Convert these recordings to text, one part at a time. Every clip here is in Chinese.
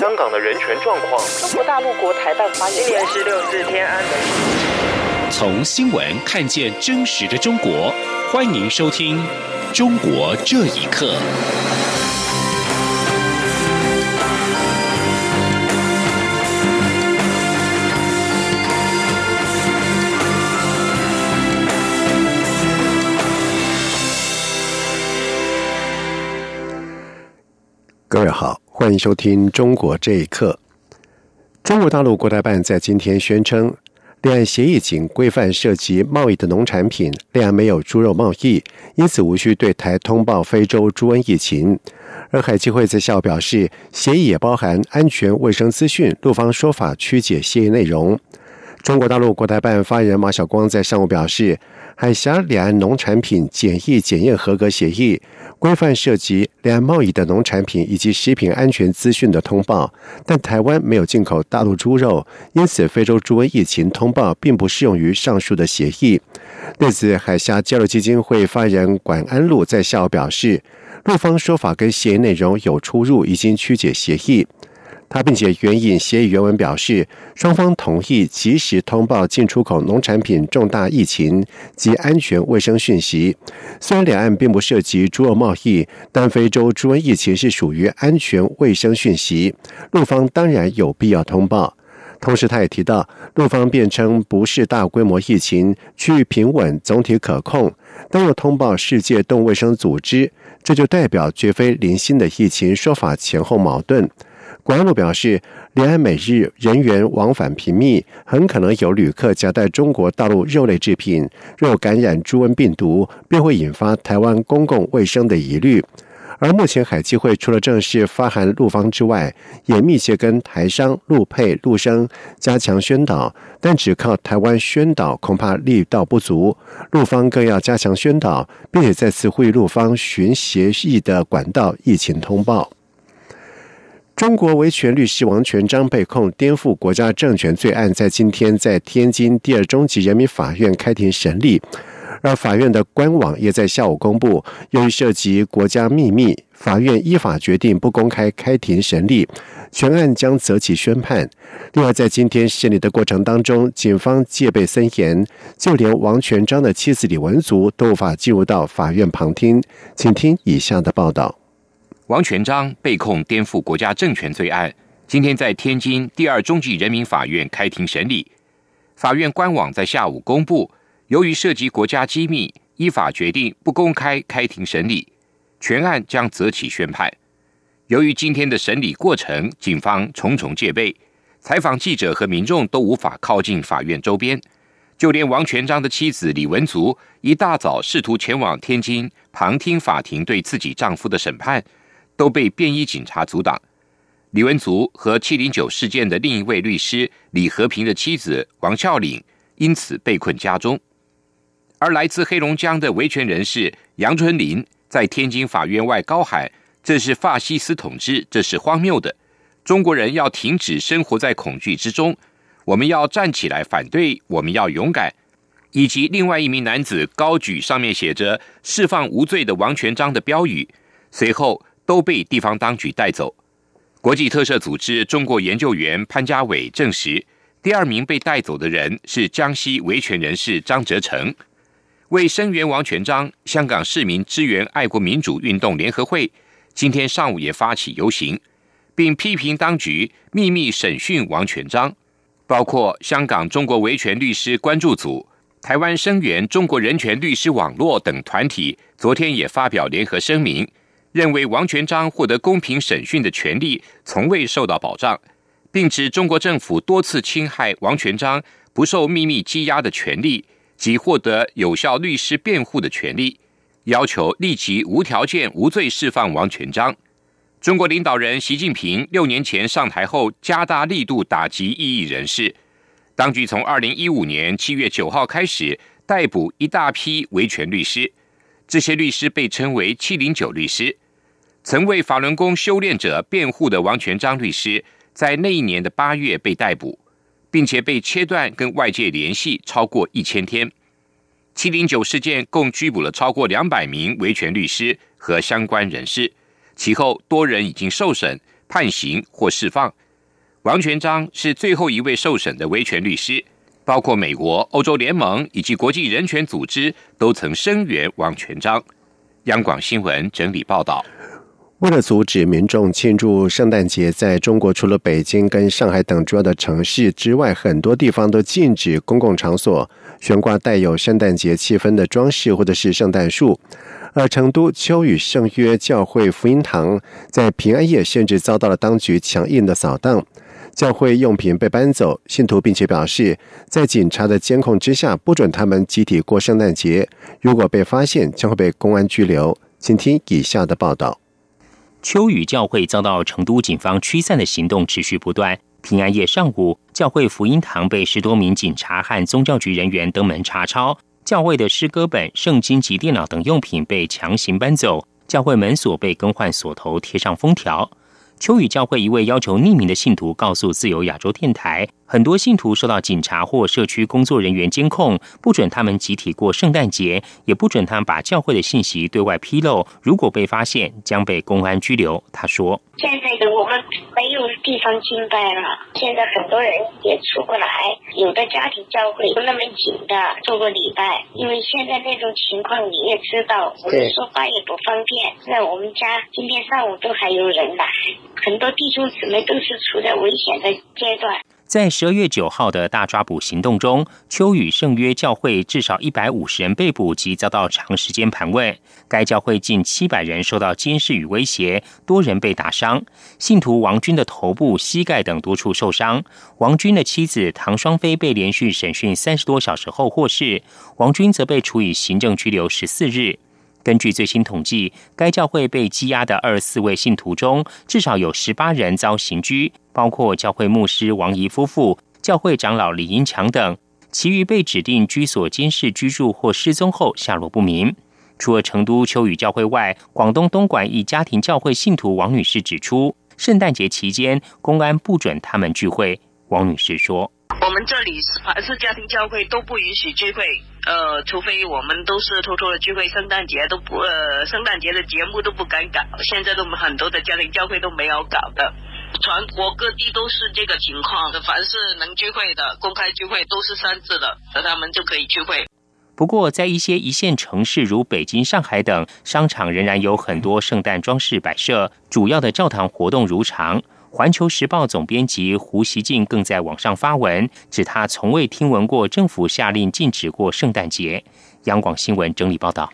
香港的人权状况。中国大陆国台办发言今年十六日天安门。从新闻看见真实的中国，欢迎收听《中国这一刻》。各位好，欢迎收听《中国这一刻》。中国大陆国台办在今天宣称，两岸协议仅规范涉及贸易的农产品，两岸没有猪肉贸易，因此无需对台通报非洲猪瘟疫情。而海基会在下午表示，协议也包含安全卫生资讯，陆方说法曲解协议内容。中国大陆国台办发言人马晓光在上午表示，海峡两岸农产品检疫检验合格协议规范涉及两岸贸易的农产品以及食品安全资讯的通报，但台湾没有进口大陆猪肉，因此非洲猪瘟疫情通报并不适用于上述的协议。对此，海峡交流基金会发言人管安路在下午表示，陆方说法跟协议内容有出入，已经曲解协议。他并且援引协议原文表示，双方同意及时通报进出口农产品重大疫情及安全卫生讯息。虽然两岸并不涉及猪肉贸易，但非洲猪瘟疫情是属于安全卫生讯息，陆方当然有必要通报。同时，他也提到，陆方辩称不是大规模疫情，区域平稳，总体可控，但又通报世界动物卫生组织，这就代表绝非零星的疫情，说法前后矛盾。管安路表示，两岸每日人员往返频密，很可能有旅客夹带中国大陆肉类制品，若感染猪瘟病毒，便会引发台湾公共卫生的疑虑。而目前海基会除了正式发函陆方之外，也密切跟台商、陆配、陆生加强宣导，但只靠台湾宣导恐怕力道不足，陆方更要加强宣导，并且再次呼吁陆方寻协议的管道，疫情通报。中国维权律师王全章被控颠覆国家政权罪案，在今天在天津第二中级人民法院开庭审理，而法院的官网也在下午公布，由于涉及国家秘密，法院依法决定不公开开庭审理，全案将择期宣判。另外，在今天审理的过程当中，警方戒备森严，就连王全章的妻子李文足都无法进入到法院旁听。请听以下的报道。王全章被控颠覆国家政权罪案，今天在天津第二中级人民法院开庭审理。法院官网在下午公布，由于涉及国家机密，依法决定不公开开庭审理，全案将择期宣判。由于今天的审理过程，警方重重戒备，采访记者和民众都无法靠近法院周边，就连王全章的妻子李文足一大早试图前往天津旁听法庭对自己丈夫的审判。都被便衣警察阻挡。李文足和七零九事件的另一位律师李和平的妻子王孝岭因此被困家中。而来自黑龙江的维权人士杨春林在天津法院外高喊：“这是法西斯统治，这是荒谬的！中国人要停止生活在恐惧之中，我们要站起来反对，我们要勇敢。”以及另外一名男子高举上面写着“释放无罪的王全章”的标语，随后。都被地方当局带走。国际特赦组织中国研究员潘家伟证实，第二名被带走的人是江西维权人士张哲成。为声援王全章，香港市民支援爱国民主运动联合会今天上午也发起游行，并批评当局秘密审讯王全章。包括香港中国维权律师关注组、台湾声援中国人权律师网络等团体，昨天也发表联合声明。认为王全章获得公平审讯的权利从未受到保障，并指中国政府多次侵害王全章不受秘密羁押的权利及获得有效律师辩护的权利，要求立即无条件无罪释放王全章。中国领导人习近平六年前上台后，加大力度打击异议人士。当局从二零一五年七月九号开始逮捕一大批维权律师。这些律师被称为“七零九律师”，曾为法轮功修炼者辩护的王全章律师，在那一年的八月被逮捕，并且被切断跟外界联系超过一千天。七零九事件共拘捕了超过两百名维权律师和相关人士，其后多人已经受审，判刑或释放。王全章是最后一位受审的维权律师，包括美国、欧洲联盟以及国际人权组织都曾声援王全章。央广新闻整理报道。为了阻止民众庆祝圣诞节，在中国除了北京跟上海等主要的城市之外，很多地方都禁止公共场所悬挂带有圣诞节气氛的装饰或者是圣诞树。而成都秋雨圣约教会福音堂在平安夜甚至遭到了当局强硬的扫荡，教会用品被搬走，信徒并且表示，在警察的监控之下，不准他们集体过圣诞节。如果被发现，将会被公安拘留。请听以下的报道。秋雨教会遭到成都警方驱散的行动持续不断。平安夜上午，教会福音堂被十多名警察和宗教局人员登门查抄，教会的诗歌本、圣经及电脑等用品被强行搬走，教会门锁被更换锁头，贴上封条。秋雨教会一位要求匿名的信徒告诉自由亚洲电台。很多信徒受到警察或社区工作人员监控，不准他们集体过圣诞节，也不准他们把教会的信息对外披露。如果被发现，将被公安拘留。他说：“现在的我们没有地方敬拜了，现在很多人也出不来，有的家庭教会不那么紧的做个礼拜，因为现在那种情况你也知道，我们说话也不方便。在我们家今天上午都还有人来，很多弟兄姊妹都是处在危险的阶段。”在十二月九号的大抓捕行动中，秋雨圣约教会至少一百五十人被捕及遭到长时间盘问。该教会近七百人受到监视与威胁，多人被打伤。信徒王军的头部、膝盖等多处受伤。王军的妻子唐双飞被连续审讯三十多小时后获释，王军则被处以行政拘留十四日。根据最新统计，该教会被羁押的二十四位信徒中，至少有十八人遭刑拘，包括教会牧师王怡夫妇、教会长老李英强等。其余被指定居所监视居住或失踪后下落不明。除了成都秋雨教会外，广东东莞一家庭教会信徒王女士指出，圣诞节期间公安不准他们聚会。王女士说：“我们这里凡是家庭教会都不允许聚会。”呃，除非我们都是偷偷的聚会，圣诞节都不呃，圣诞节的节目都不敢搞。现在都很多的家庭教会都没有搞的，全国各地都是这个情况。凡是能聚会的公开聚会都是三次的，那他们就可以聚会。不过，在一些一线城市如北京、上海等，商场仍然有很多圣诞装饰摆设，主要的教堂活动如常。环球时报总编辑胡锡进更在网上发文，指他从未听闻过政府下令禁止过圣诞节。央广新闻整理报道。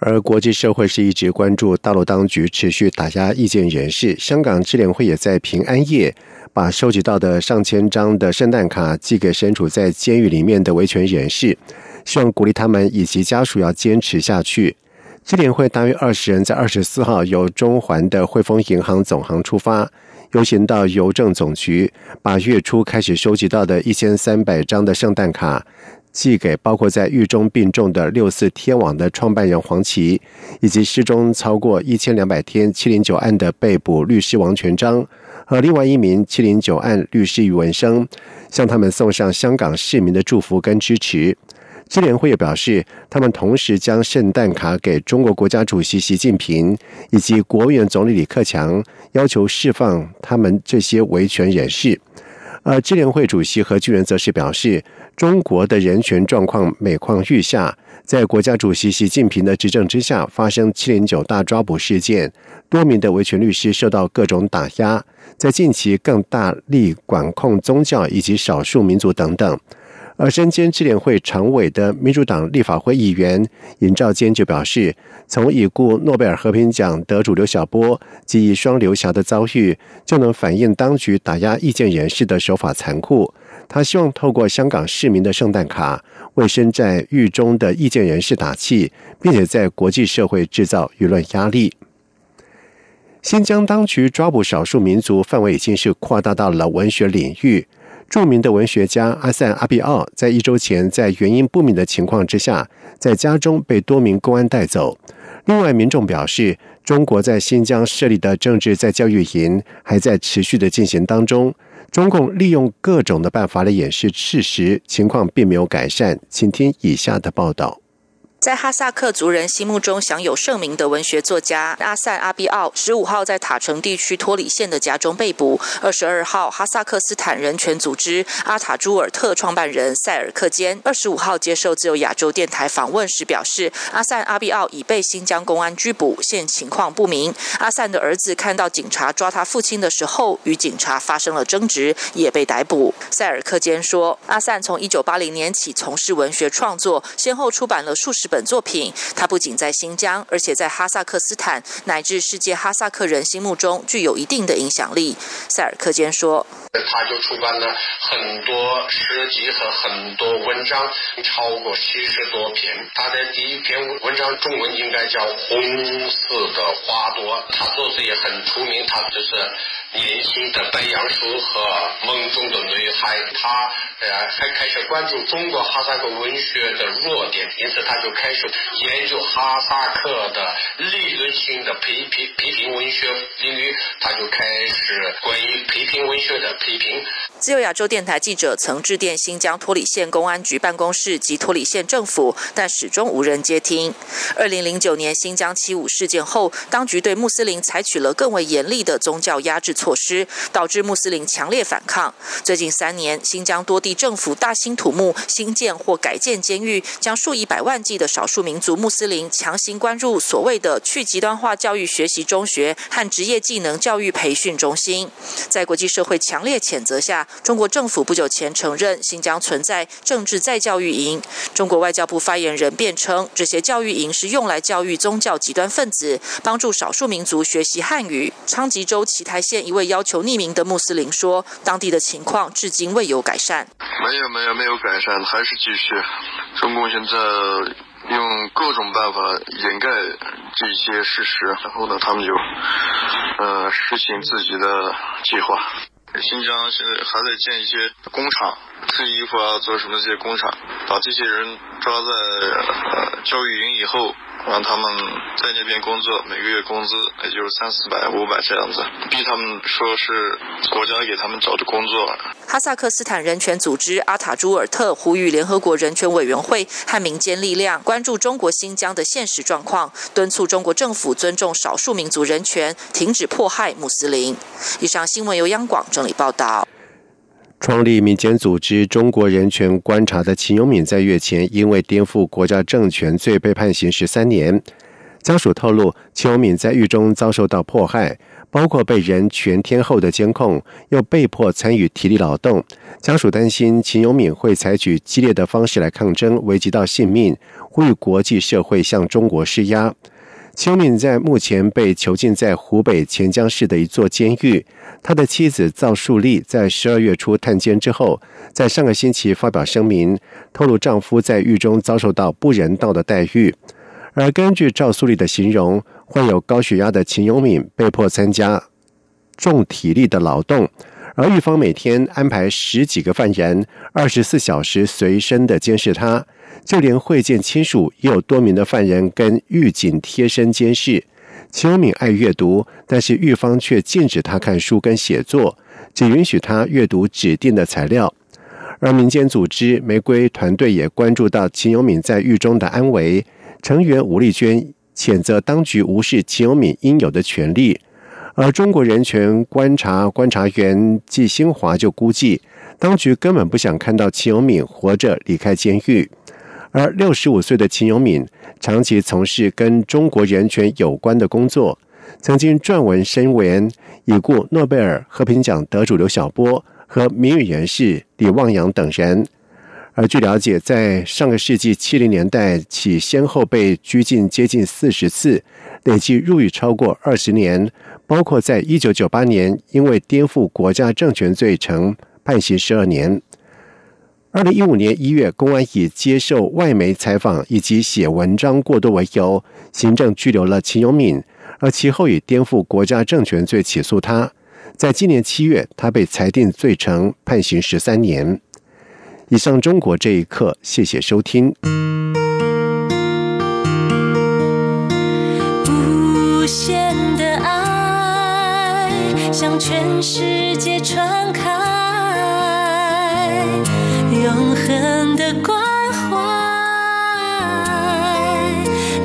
而国际社会是一直关注大陆当局持续打压意见人士。香港智联会也在平安夜把收集到的上千张的圣诞卡寄给身处在监狱里面的维权人士，希望鼓励他们以及家属要坚持下去。智联会大约二十人在二十四号由中环的汇丰银行总行出发。游行到邮政总局，把月初开始收集到的一千三百张的圣诞卡寄给包括在狱中病重的六四天网的创办人黄琦，以及失踪超过一千两百天七零九案的被捕律师王全章和另外一名七零九案律师余文生，向他们送上香港市民的祝福跟支持。智联会也表示，他们同时将圣诞卡给中国国家主席习近平以及国务院总理李克强，要求释放他们这些维权人士。而智联会主席何俊仁则是表示，中国的人权状况每况愈下，在国家主席习近平的执政之下，发生七零九大抓捕事件，多名的维权律师受到各种打压，在近期更大力管控宗教以及少数民族等等。而身兼智联会常委的民主党立法会议员尹兆坚就表示，从已故诺贝尔和平奖得主刘晓波及双刘霞的遭遇，就能反映当局打压意见人士的手法残酷。他希望透过香港市民的圣诞卡，为身在狱中的意见人士打气，并且在国际社会制造舆论压力。新疆当局抓捕少数民族范围已经是扩大到了文学领域。著名的文学家阿塞阿比奥在一周前，在原因不明的情况之下，在家中被多名公安带走。另外，民众表示，中国在新疆设立的政治在教育营还在持续的进行当中。中共利用各种的办法来掩饰事实，情况并没有改善。请听以下的报道。在哈萨克族人心目中享有盛名的文学作家阿塞阿比奥，十五号在塔城地区托里县的家中被捕。二十二号，哈萨克斯坦人权组织阿塔朱尔特创办人塞尔克坚二十五号接受自由亚洲电台访问时表示，阿塞阿比奥已被新疆公安拘捕，现情况不明。阿塞的儿子看到警察抓他父亲的时候，与警察发生了争执，也被逮捕。塞尔克坚说，阿塞从一九八零年起从事文学创作，先后出版了数十。本作品，他不仅在新疆，而且在哈萨克斯坦乃至世界哈萨克人心目中具有一定的影响力。塞尔克坚说：“他就出版了很多诗集和很多文章，超过七十多篇。他的第一篇文章中文应该叫《红色的花朵》，他作词也很出名，他就是。”年轻的白杨树和梦中的女孩，他呃还开始关注中国哈萨克文学的弱点，因此他就开始研究哈萨克的理论性的批评批评文学领域，他就开始关于批评文学的批评。自由亚洲电台记者曾致电新疆托里县公安局办公室及托里县政府，但始终无人接听。二零零九年新疆七五事件后，当局对穆斯林采取了更为严厉的宗教压制。措施导致穆斯林强烈反抗。最近三年，新疆多地政府大兴土木新建或改建监狱，将数以百万计的少数民族穆斯林强行关入所谓的去极端化教育学习中学和职业技能教育培训中心。在国际社会强烈谴责下，中国政府不久前承认新疆存在政治再教育营。中国外交部发言人辩称，这些教育营是用来教育宗教极端分子，帮助少数民族学习汉语。昌吉州奇台县。一位要求匿名的穆斯林说：“当地的情况至今未有改善。没有，没有，没有改善，还是继续。中共现在用各种办法掩盖这些事实，然后呢，他们就呃实行自己的计划。新疆现在还在建一些工厂，制衣服啊，做什么这些工厂，把这些人抓在呃教育营以后。”让他们在那边工作，每个月工资也就是三四百、五百这样子，逼他们说是国家给他们找的工作。哈萨克斯坦人权组织阿塔朱尔特呼吁联合国人权委员会和民间力量关注中国新疆的现实状况，敦促中国政府尊重少数民族人权，停止迫害穆斯林。以上新闻由央广整理报道。创立民间组织中国人权观察的秦永敏，在月前因为颠覆国家政权罪被判刑十三年。家属透露，秦永敏在狱中遭受到迫害，包括被人全天候的监控，又被迫参与体力劳动。家属担心秦永敏会采取激烈的方式来抗争，危及到性命，呼吁国际社会向中国施压。邱敏在目前被囚禁在湖北潜江市的一座监狱。他的妻子赵树丽在十二月初探监之后，在上个星期发表声明，透露丈夫在狱中遭受到不人道的待遇。而根据赵树丽的形容，患有高血压的秦永敏被迫参加重体力的劳动，而狱方每天安排十几个犯人，二十四小时随身的监视他。就连会见亲属，也有多名的犯人跟狱警贴身监视。秦永敏爱阅读，但是狱方却禁止他看书跟写作，只允许他阅读指定的材料。而民间组织玫瑰团队也关注到秦永敏在狱中的安危，成员吴丽娟谴责当局无视秦永敏应有的权利。而中国人权观察观察员季新华就估计，当局根本不想看到秦永敏活着离开监狱。而六十五岁的秦永敏长期从事跟中国人权有关的工作，曾经撰文声援已故诺贝尔和平奖得主刘晓波和名誉人士李旺阳等人。而据了解，在上个世纪七零年代起，先后被拘禁接近四十次，累计入狱超过二十年，包括在一九九八年因为颠覆国家政权罪成判刑十二年。二零一五年一月，公安以接受外媒采访以及写文章过多为由，行政拘留了秦永敏，而其后以颠覆国家政权罪起诉他。在今年七月，他被裁定罪成，判刑十三年。以上，中国这一刻，谢谢收听。无限的爱向全世界传开。永恒的光。